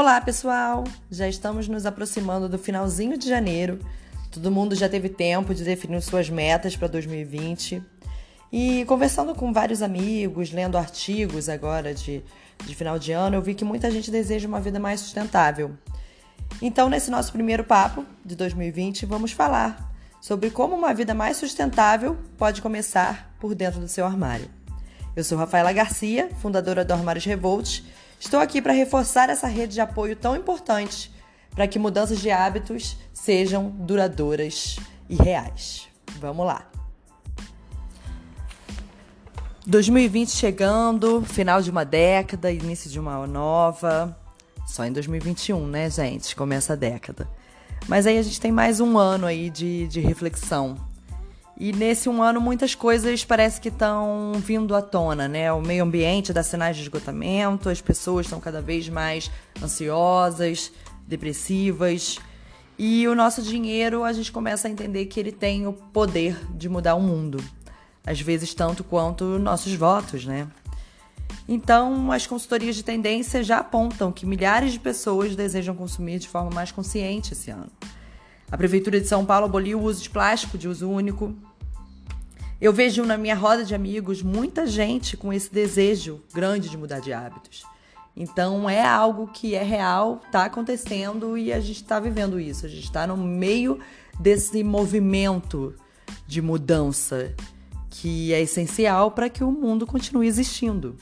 Olá, pessoal! Já estamos nos aproximando do finalzinho de janeiro. Todo mundo já teve tempo de definir suas metas para 2020. E conversando com vários amigos, lendo artigos agora de, de final de ano, eu vi que muita gente deseja uma vida mais sustentável. Então, nesse nosso primeiro papo de 2020, vamos falar sobre como uma vida mais sustentável pode começar por dentro do seu armário. Eu sou Rafaela Garcia, fundadora do Armários Revolt. Estou aqui para reforçar essa rede de apoio tão importante para que mudanças de hábitos sejam duradouras e reais. Vamos lá! 2020 chegando, final de uma década, início de uma nova. Só em 2021, né, gente? Começa a década. Mas aí a gente tem mais um ano aí de, de reflexão e nesse um ano muitas coisas parece que estão vindo à tona, né? O meio ambiente dá sinais de esgotamento, as pessoas estão cada vez mais ansiosas, depressivas. E o nosso dinheiro, a gente começa a entender que ele tem o poder de mudar o mundo. Às vezes tanto quanto nossos votos, né? Então, as consultorias de tendência já apontam que milhares de pessoas desejam consumir de forma mais consciente esse ano. A Prefeitura de São Paulo aboliu o uso de plástico de uso único. Eu vejo na minha roda de amigos muita gente com esse desejo grande de mudar de hábitos. Então é algo que é real, está acontecendo e a gente está vivendo isso. A gente está no meio desse movimento de mudança que é essencial para que o mundo continue existindo.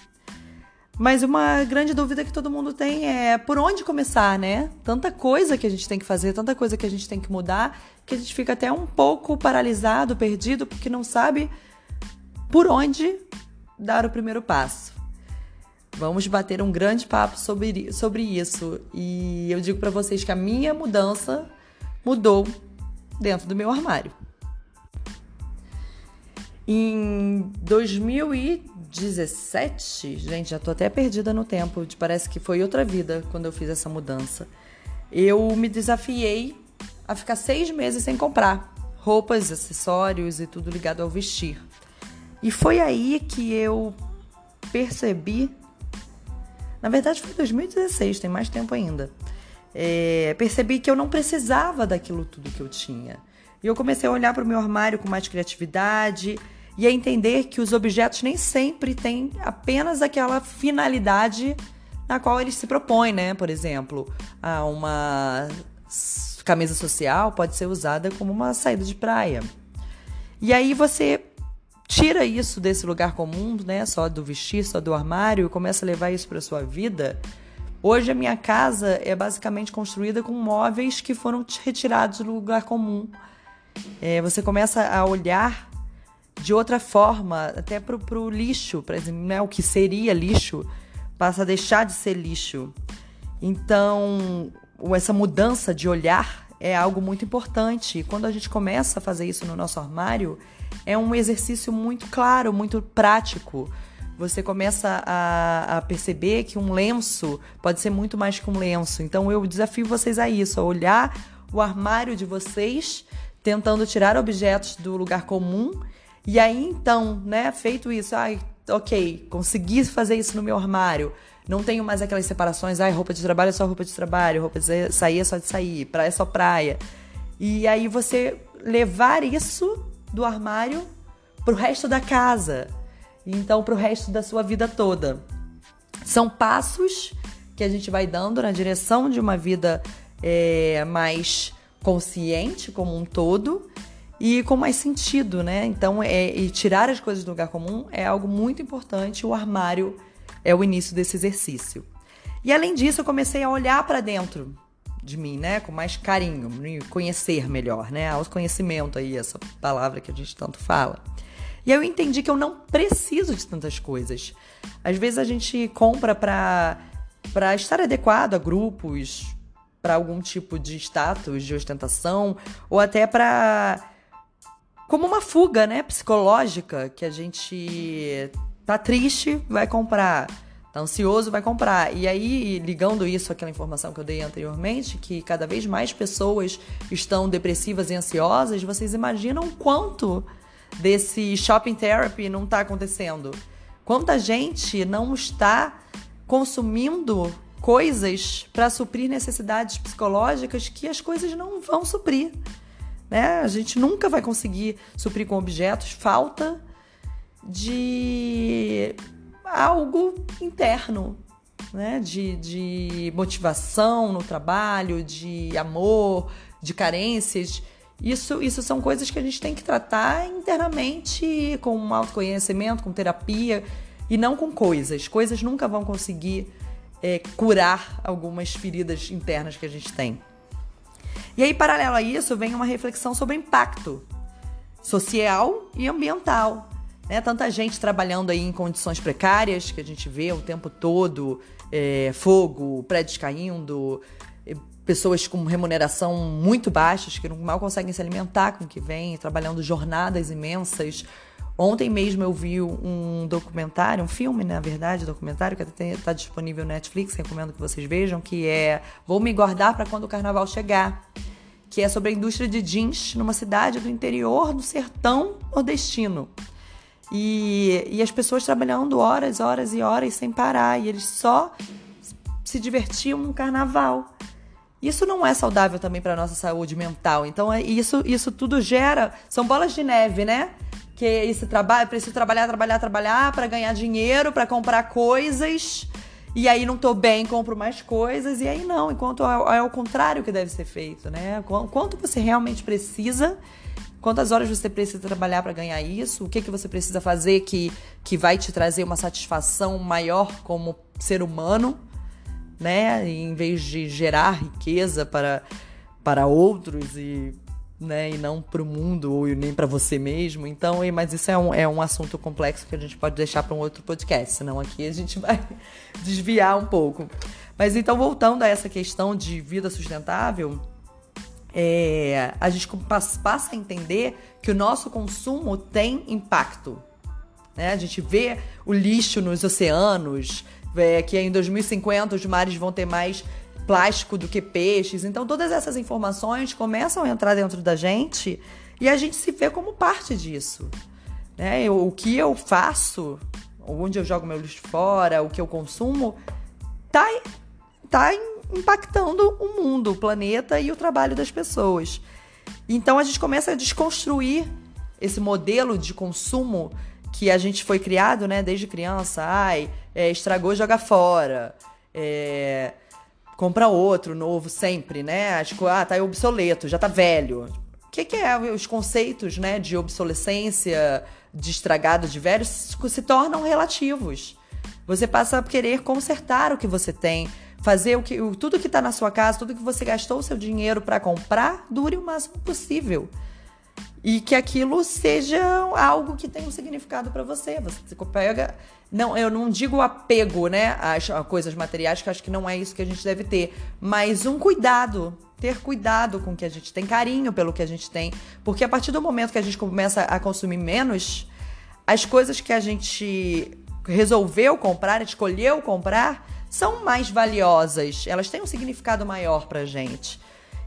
Mas uma grande dúvida que todo mundo tem é por onde começar, né? Tanta coisa que a gente tem que fazer, tanta coisa que a gente tem que mudar, que a gente fica até um pouco paralisado, perdido, porque não sabe por onde dar o primeiro passo. Vamos bater um grande papo sobre, sobre isso. E eu digo para vocês que a minha mudança mudou dentro do meu armário. Em 2017, gente, já tô até perdida no tempo, parece que foi outra vida quando eu fiz essa mudança. Eu me desafiei a ficar seis meses sem comprar roupas, acessórios e tudo ligado ao vestir. E foi aí que eu percebi. Na verdade, foi 2016, tem mais tempo ainda. É, percebi que eu não precisava daquilo tudo que eu tinha. E eu comecei a olhar para o meu armário com mais criatividade e a entender que os objetos nem sempre têm apenas aquela finalidade na qual eles se propõem, né? Por exemplo, uma camisa social pode ser usada como uma saída de praia. E aí você tira isso desse lugar comum, né? Só do vestir, só do armário, e começa a levar isso para sua vida. Hoje a minha casa é basicamente construída com móveis que foram retirados do lugar comum. É, você começa a olhar de outra forma, até pro, pro lixo, exemplo, né? o que seria lixo passa a deixar de ser lixo. Então, essa mudança de olhar é algo muito importante. E quando a gente começa a fazer isso no nosso armário, é um exercício muito claro, muito prático. Você começa a, a, perceber que um lenço pode ser muito mais que um lenço. Então eu desafio vocês a isso, a olhar o armário de vocês, tentando tirar objetos do lugar comum e aí então, né, feito isso, ai, ok, consegui fazer isso no meu armário. Não tenho mais aquelas separações, ai, roupa de trabalho é só roupa de trabalho, roupa de sair é só de sair, praia é só praia. E aí você levar isso do armário pro resto da casa. Então, pro resto da sua vida toda. São passos que a gente vai dando na direção de uma vida é, mais consciente como um todo e com mais sentido, né? Então, é, e tirar as coisas do lugar comum é algo muito importante. O armário é o início desse exercício. E além disso, eu comecei a olhar para dentro de mim, né? Com mais carinho, me conhecer melhor, né? Autoconhecimento aí, essa palavra que a gente tanto fala. E eu entendi que eu não preciso de tantas coisas. Às vezes a gente compra para para estar adequado a grupos, para algum tipo de status, de ostentação, ou até para como uma fuga, né, psicológica, que a gente tá triste, vai comprar, tá ansioso, vai comprar. E aí, ligando isso àquela informação que eu dei anteriormente, que cada vez mais pessoas estão depressivas e ansiosas, vocês imaginam quanto desse shopping therapy não está acontecendo? Quanta gente não está consumindo coisas para suprir necessidades psicológicas que as coisas não vão suprir. Né? A gente nunca vai conseguir suprir com objetos falta de algo interno, né? de, de motivação no trabalho, de amor, de carências. Isso, isso são coisas que a gente tem que tratar internamente com autoconhecimento, com terapia e não com coisas. Coisas nunca vão conseguir é, curar algumas feridas internas que a gente tem. E aí, paralelo a isso, vem uma reflexão sobre impacto social e ambiental. Né? Tanta gente trabalhando aí em condições precárias que a gente vê o tempo todo, é, fogo, prédios caindo, pessoas com remuneração muito baixas, que mal conseguem se alimentar com o que vem, trabalhando jornadas imensas. Ontem mesmo eu vi um documentário, um filme, na verdade, documentário, que está disponível no Netflix, recomendo que vocês vejam, que é Vou Me Guardar para Quando o Carnaval Chegar, que é sobre a indústria de jeans numa cidade do interior do sertão nordestino. E, e as pessoas trabalhando horas, horas e horas sem parar, e eles só se divertiam no carnaval. Isso não é saudável também para nossa saúde mental. Então, é, isso, isso tudo gera. São bolas de neve, né? Que esse trabalho, preciso trabalhar, trabalhar, trabalhar para ganhar dinheiro, para comprar coisas. E aí não tô bem, compro mais coisas. E aí não, enquanto é, é o contrário que deve ser feito, né? Quanto você realmente precisa, quantas horas você precisa trabalhar para ganhar isso, o que, que você precisa fazer que, que vai te trazer uma satisfação maior como ser humano né? Em vez de gerar riqueza para, para outros e, né? e não para o mundo ou nem para você mesmo. Então, mas isso é um, é um assunto complexo que a gente pode deixar para um outro podcast, senão aqui a gente vai desviar um pouco. Mas então, voltando a essa questão de vida sustentável, é, a gente passa a entender que o nosso consumo tem impacto. Né? A gente vê o lixo nos oceanos, é, que em 2050 os mares vão ter mais plástico do que peixes. Então, todas essas informações começam a entrar dentro da gente e a gente se vê como parte disso. Né? Eu, o que eu faço, onde eu jogo meu lixo fora, o que eu consumo, tá, tá impactando o mundo, o planeta e o trabalho das pessoas. Então, a gente começa a desconstruir esse modelo de consumo que a gente foi criado, né, desde criança. Ai, é, estragou, joga fora. É, compra outro novo sempre, né? Acho ah, tá obsoleto, já tá velho. O que, que é os conceitos, né, de obsolescência, de estragado, de velho, se tornam relativos. Você passa a querer consertar o que você tem, fazer o que tudo que está na sua casa, tudo que você gastou o seu dinheiro para comprar, dure o máximo possível e que aquilo seja algo que tenha um significado para você. Você pega, não, eu não digo apego, né, às, coisas materiais, que acho que não é isso que a gente deve ter, mas um cuidado, ter cuidado com o que a gente tem, carinho pelo que a gente tem, porque a partir do momento que a gente começa a consumir menos, as coisas que a gente resolveu comprar, escolheu comprar, são mais valiosas, elas têm um significado maior pra gente.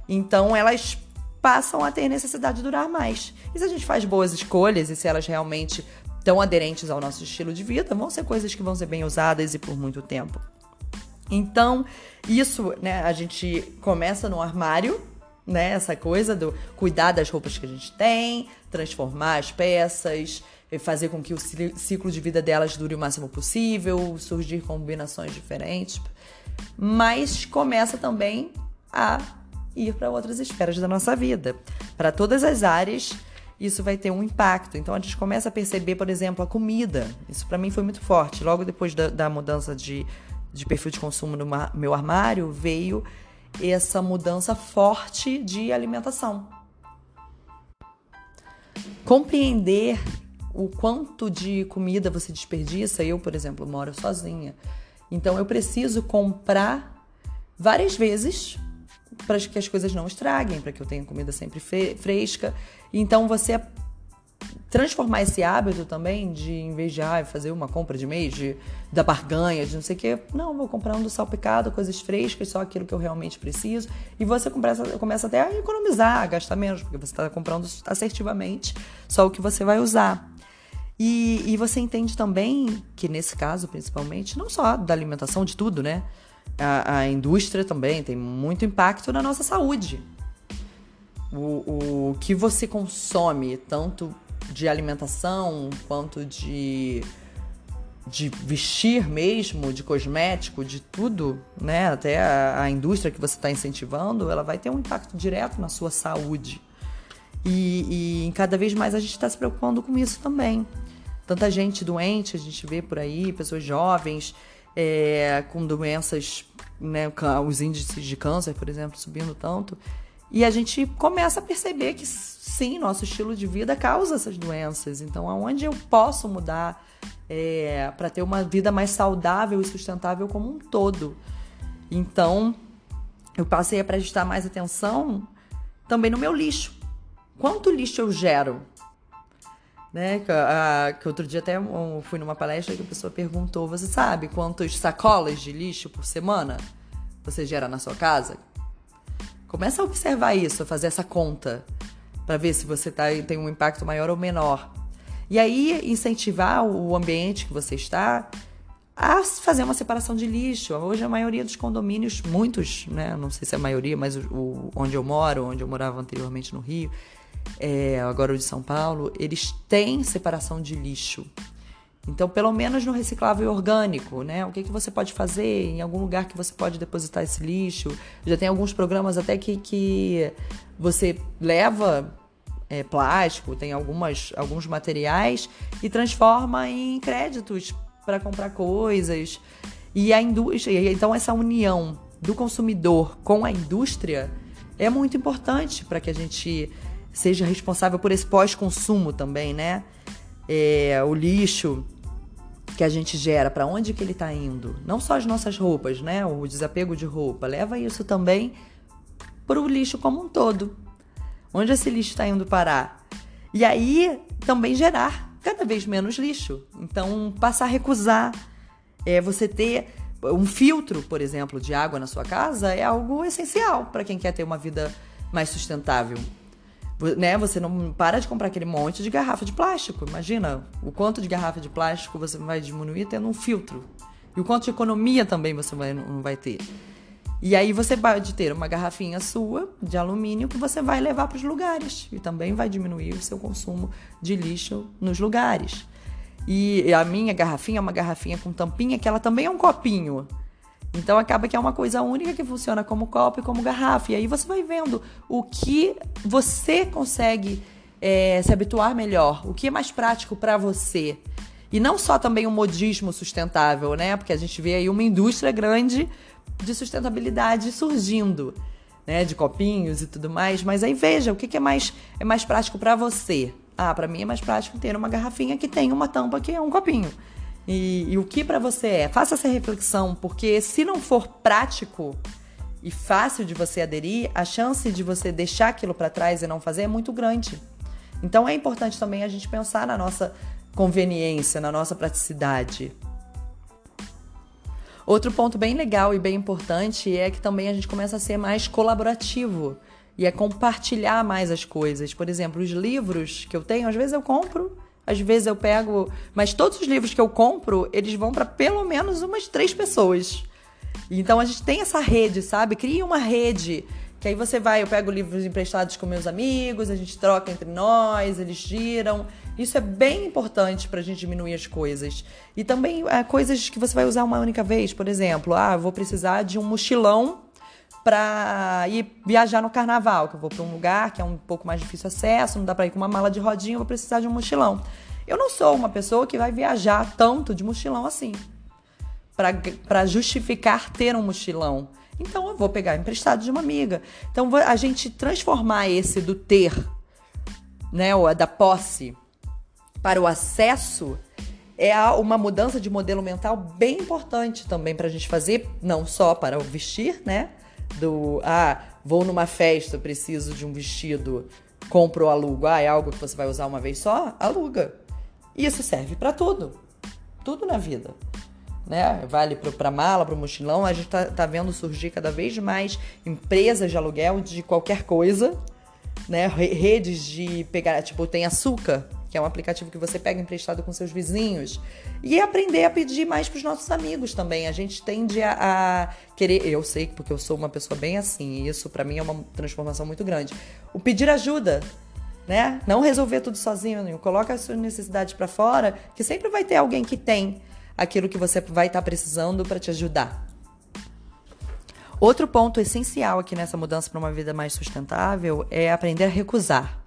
Então elas passam a ter necessidade de durar mais. E se a gente faz boas escolhas e se elas realmente estão aderentes ao nosso estilo de vida, vão ser coisas que vão ser bem usadas e por muito tempo. Então, isso, né, a gente começa no armário, né, essa coisa do cuidar das roupas que a gente tem, transformar as peças, fazer com que o ciclo de vida delas dure o máximo possível, surgir combinações diferentes. Mas começa também a ir para outras esferas da nossa vida. Para todas as áreas, isso vai ter um impacto. Então a gente começa a perceber, por exemplo, a comida. Isso para mim foi muito forte. Logo depois da, da mudança de, de perfil de consumo no meu armário, veio essa mudança forte de alimentação. Compreender o quanto de comida você desperdiça. Eu, por exemplo, moro sozinha. Então eu preciso comprar várias vezes para que as coisas não estraguem, para que eu tenha comida sempre fresca. Então você transformar esse hábito também de, em vez de ah, fazer uma compra de mês, de, da barganha, de não sei o quê, não, vou comprando salpicado, coisas frescas, só aquilo que eu realmente preciso. E você começa, começa até a economizar, a gastar menos, porque você está comprando assertivamente só o que você vai usar. E, e você entende também que nesse caso, principalmente, não só da alimentação, de tudo, né? A, a indústria também tem muito impacto na nossa saúde. O, o que você consome, tanto de alimentação quanto de, de vestir mesmo, de cosmético, de tudo, né? Até a, a indústria que você está incentivando, ela vai ter um impacto direto na sua saúde. E, e cada vez mais a gente está se preocupando com isso também. Tanta gente doente, a gente vê por aí, pessoas jovens é, com doenças, né, os índices de câncer, por exemplo, subindo tanto. E a gente começa a perceber que sim, nosso estilo de vida causa essas doenças. Então, aonde eu posso mudar é, para ter uma vida mais saudável e sustentável como um todo? Então, eu passei a prestar mais atenção também no meu lixo. Quanto lixo eu gero? Né? Que, a, que outro dia até eu fui numa palestra que a pessoa perguntou: Você sabe quantas sacolas de lixo por semana você gera na sua casa? Começa a observar isso, a fazer essa conta, para ver se você tá, tem um impacto maior ou menor. E aí incentivar o ambiente que você está a fazer uma separação de lixo. Hoje a maioria dos condomínios, muitos, né? Não sei se é a maioria, mas o, o onde eu moro, onde eu morava anteriormente no Rio, é, agora o de São Paulo, eles têm separação de lixo. Então, pelo menos no reciclável orgânico, né? O que, que você pode fazer em algum lugar que você pode depositar esse lixo? Já tem alguns programas até que, que você leva é, plástico, tem algumas, alguns materiais e transforma em créditos para comprar coisas. E a indústria, então essa união do consumidor com a indústria é muito importante para que a gente seja responsável por esse pós-consumo também, né? É, o lixo que a gente gera, para onde que ele está indo? Não só as nossas roupas, né? O desapego de roupa, leva isso também para o lixo como um todo. Onde esse lixo está indo parar? E aí também gerar cada vez menos lixo. Então, passar a recusar. É, você ter um filtro, por exemplo, de água na sua casa é algo essencial para quem quer ter uma vida mais sustentável né? Você não para de comprar aquele monte de garrafa de plástico. Imagina o quanto de garrafa de plástico você vai diminuir tendo um filtro. E o quanto de economia também você vai, não vai ter. E aí você pode ter uma garrafinha sua de alumínio que você vai levar para os lugares. E também vai diminuir o seu consumo de lixo nos lugares. E a minha garrafinha é uma garrafinha com tampinha que ela também é um copinho. Então acaba que é uma coisa única que funciona como copo e como garrafa. E aí você vai vendo o que você consegue é, se habituar melhor, o que é mais prático para você. E não só também o um modismo sustentável, né? Porque a gente vê aí uma indústria grande de sustentabilidade surgindo, né? De copinhos e tudo mais. Mas aí veja o que, que é mais é mais prático para você. Ah, para mim é mais prático ter uma garrafinha que tem uma tampa que é um copinho. E, e o que para você é? Faça essa reflexão, porque se não for prático e fácil de você aderir, a chance de você deixar aquilo para trás e não fazer é muito grande. Então é importante também a gente pensar na nossa conveniência, na nossa praticidade. Outro ponto bem legal e bem importante é que também a gente começa a ser mais colaborativo e é compartilhar mais as coisas. Por exemplo, os livros que eu tenho, às vezes eu compro às vezes eu pego, mas todos os livros que eu compro, eles vão para pelo menos umas três pessoas. Então a gente tem essa rede, sabe? Cria uma rede que aí você vai, eu pego livros emprestados com meus amigos, a gente troca entre nós, eles giram. Isso é bem importante para a gente diminuir as coisas. E também é, coisas que você vai usar uma única vez, por exemplo, ah, vou precisar de um mochilão para ir viajar no carnaval, que eu vou para um lugar que é um pouco mais difícil acesso, não dá para ir com uma mala de rodinha, eu vou precisar de um mochilão. Eu não sou uma pessoa que vai viajar tanto de mochilão assim, para justificar ter um mochilão. Então eu vou pegar emprestado de uma amiga. Então a gente transformar esse do ter, né, ou da posse, para o acesso é uma mudança de modelo mental bem importante também para a gente fazer, não só para o vestir, né? Do ah, vou numa festa, preciso de um vestido, compro ou alugo. Ah, é algo que você vai usar uma vez só? Aluga. Isso serve para tudo. Tudo na vida. Né? Vale para mala, para mochilão. A gente tá, tá vendo surgir cada vez mais empresas de aluguel de qualquer coisa, né? Redes de pegar, tipo, tem açúcar. Que é um aplicativo que você pega emprestado com seus vizinhos, e aprender a pedir mais para os nossos amigos também. A gente tende a, a, querer, eu sei porque eu sou uma pessoa bem assim, e isso para mim é uma transformação muito grande. O pedir ajuda, né? Não resolver tudo sozinho, coloca as suas necessidades para fora, que sempre vai ter alguém que tem aquilo que você vai estar tá precisando para te ajudar. Outro ponto essencial aqui nessa mudança para uma vida mais sustentável é aprender a recusar.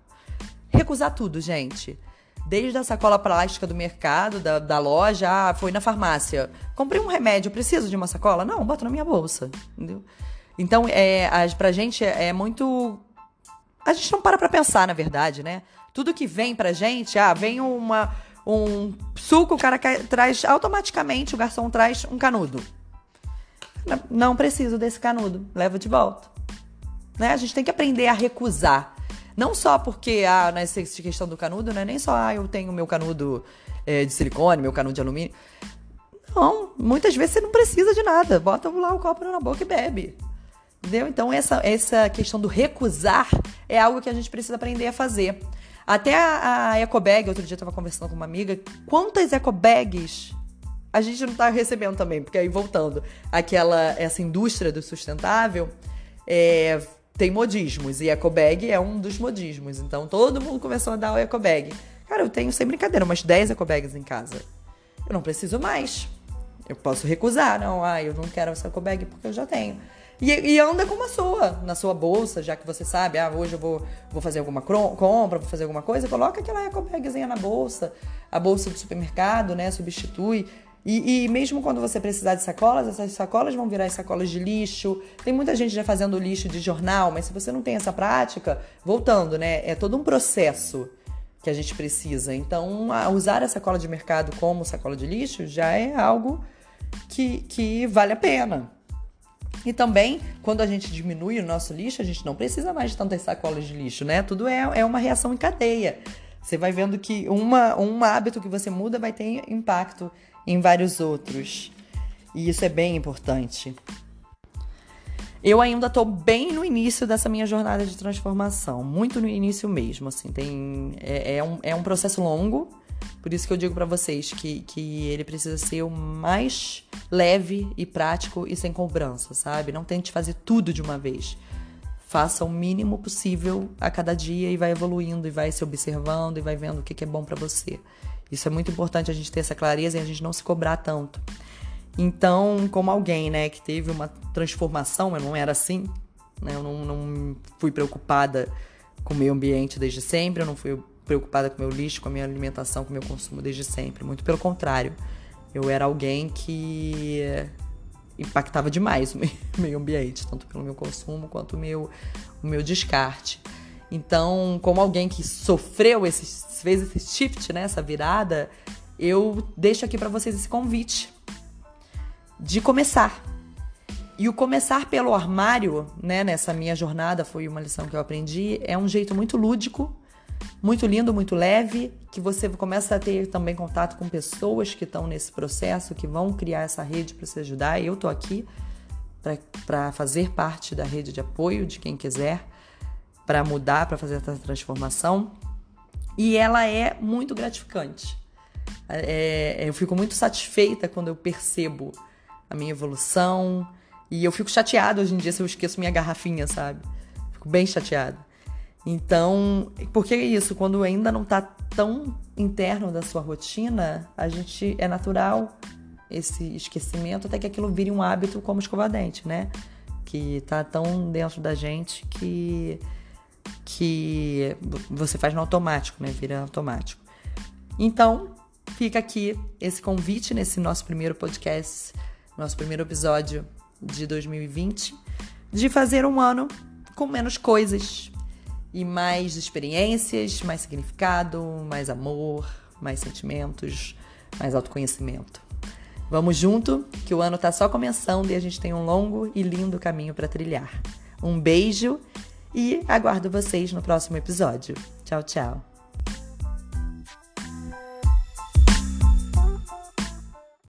Recusar tudo, gente. Desde a sacola plástica do mercado, da, da loja, ah, foi na farmácia. Comprei um remédio, preciso de uma sacola? Não, boto na minha bolsa. Entendeu? Então, é, a, pra gente é, é muito. A gente não para pra pensar, na verdade, né? Tudo que vem pra gente, ah, vem uma, um suco, o cara traz automaticamente, o garçom traz um canudo. Não preciso desse canudo, levo de volta. Né? A gente tem que aprender a recusar. Não só porque, ah, nessa questão do canudo, né? Nem só, ah, eu tenho meu canudo é, de silicone, meu canudo de alumínio. Não, muitas vezes você não precisa de nada. Bota lá o copo na boca e bebe. Entendeu? Então, essa, essa questão do recusar é algo que a gente precisa aprender a fazer. Até a, a ecobag, outro dia eu estava conversando com uma amiga, quantas ecobags a gente não está recebendo também, porque aí voltando, aquela essa indústria do sustentável é, tem modismos e ecobag é um dos modismos. Então todo mundo começou a dar o ecobag. Cara, eu tenho sem brincadeira umas 10 ecobags em casa. Eu não preciso mais. Eu posso recusar, não, ah, eu não quero essa ecobag porque eu já tenho. E, e, anda com uma sua, na sua bolsa, já que você sabe, ah, hoje eu vou, vou fazer alguma compra, vou fazer alguma coisa, coloca aquela ecobagzinha na bolsa, a bolsa do supermercado, né, substitui. E, e, mesmo quando você precisar de sacolas, essas sacolas vão virar sacolas de lixo. Tem muita gente já fazendo lixo de jornal, mas se você não tem essa prática, voltando, né? É todo um processo que a gente precisa. Então, usar a sacola de mercado como sacola de lixo já é algo que, que vale a pena. E também, quando a gente diminui o nosso lixo, a gente não precisa mais de tantas sacolas de lixo, né? Tudo é, é uma reação em cadeia. Você vai vendo que uma, um hábito que você muda vai ter impacto em vários outros. E isso é bem importante. Eu ainda estou bem no início dessa minha jornada de transformação, muito no início mesmo, assim, tem é, é um, é um processo longo, por isso que eu digo para vocês que, que ele precisa ser o mais leve e prático e sem cobrança, sabe? Não tente fazer tudo de uma vez. Faça o mínimo possível a cada dia e vai evoluindo e vai se observando e vai vendo o que, que é bom para você. Isso é muito importante a gente ter essa clareza e a gente não se cobrar tanto. Então, como alguém, né, que teve uma transformação, eu não era assim, né, eu não, não fui preocupada com o meio ambiente desde sempre, eu não fui preocupada com o meu lixo, com a minha alimentação, com o meu consumo desde sempre. Muito pelo contrário, eu era alguém que impactava demais o meio ambiente, tanto pelo meu consumo quanto o meu, o meu descarte. Então, como alguém que sofreu esse, fez esse shift, né, essa virada, eu deixo aqui para vocês esse convite de começar. E o começar pelo armário, né, nessa minha jornada, foi uma lição que eu aprendi, é um jeito muito lúdico, muito lindo, muito leve, que você começa a ter também contato com pessoas que estão nesse processo, que vão criar essa rede para se ajudar. Eu tô aqui para fazer parte da rede de apoio de quem quiser para mudar, para fazer essa transformação. E ela é muito gratificante. É, é, eu fico muito satisfeita quando eu percebo a minha evolução. E eu fico chateada hoje em dia se eu esqueço minha garrafinha, sabe? Fico bem chateada. Então, porque é isso, quando ainda não tá tão interno da sua rotina, a gente é natural esse esquecimento até que aquilo vire um hábito como escovar dente, né? Que tá tão dentro da gente que que você faz no automático, né? Vira automático. Então, fica aqui esse convite nesse nosso primeiro podcast, nosso primeiro episódio de 2020, de fazer um ano com menos coisas e mais experiências, mais significado, mais amor, mais sentimentos, mais autoconhecimento. Vamos junto, que o ano está só começando e a gente tem um longo e lindo caminho para trilhar. Um beijo e aguardo vocês no próximo episódio. Tchau, tchau.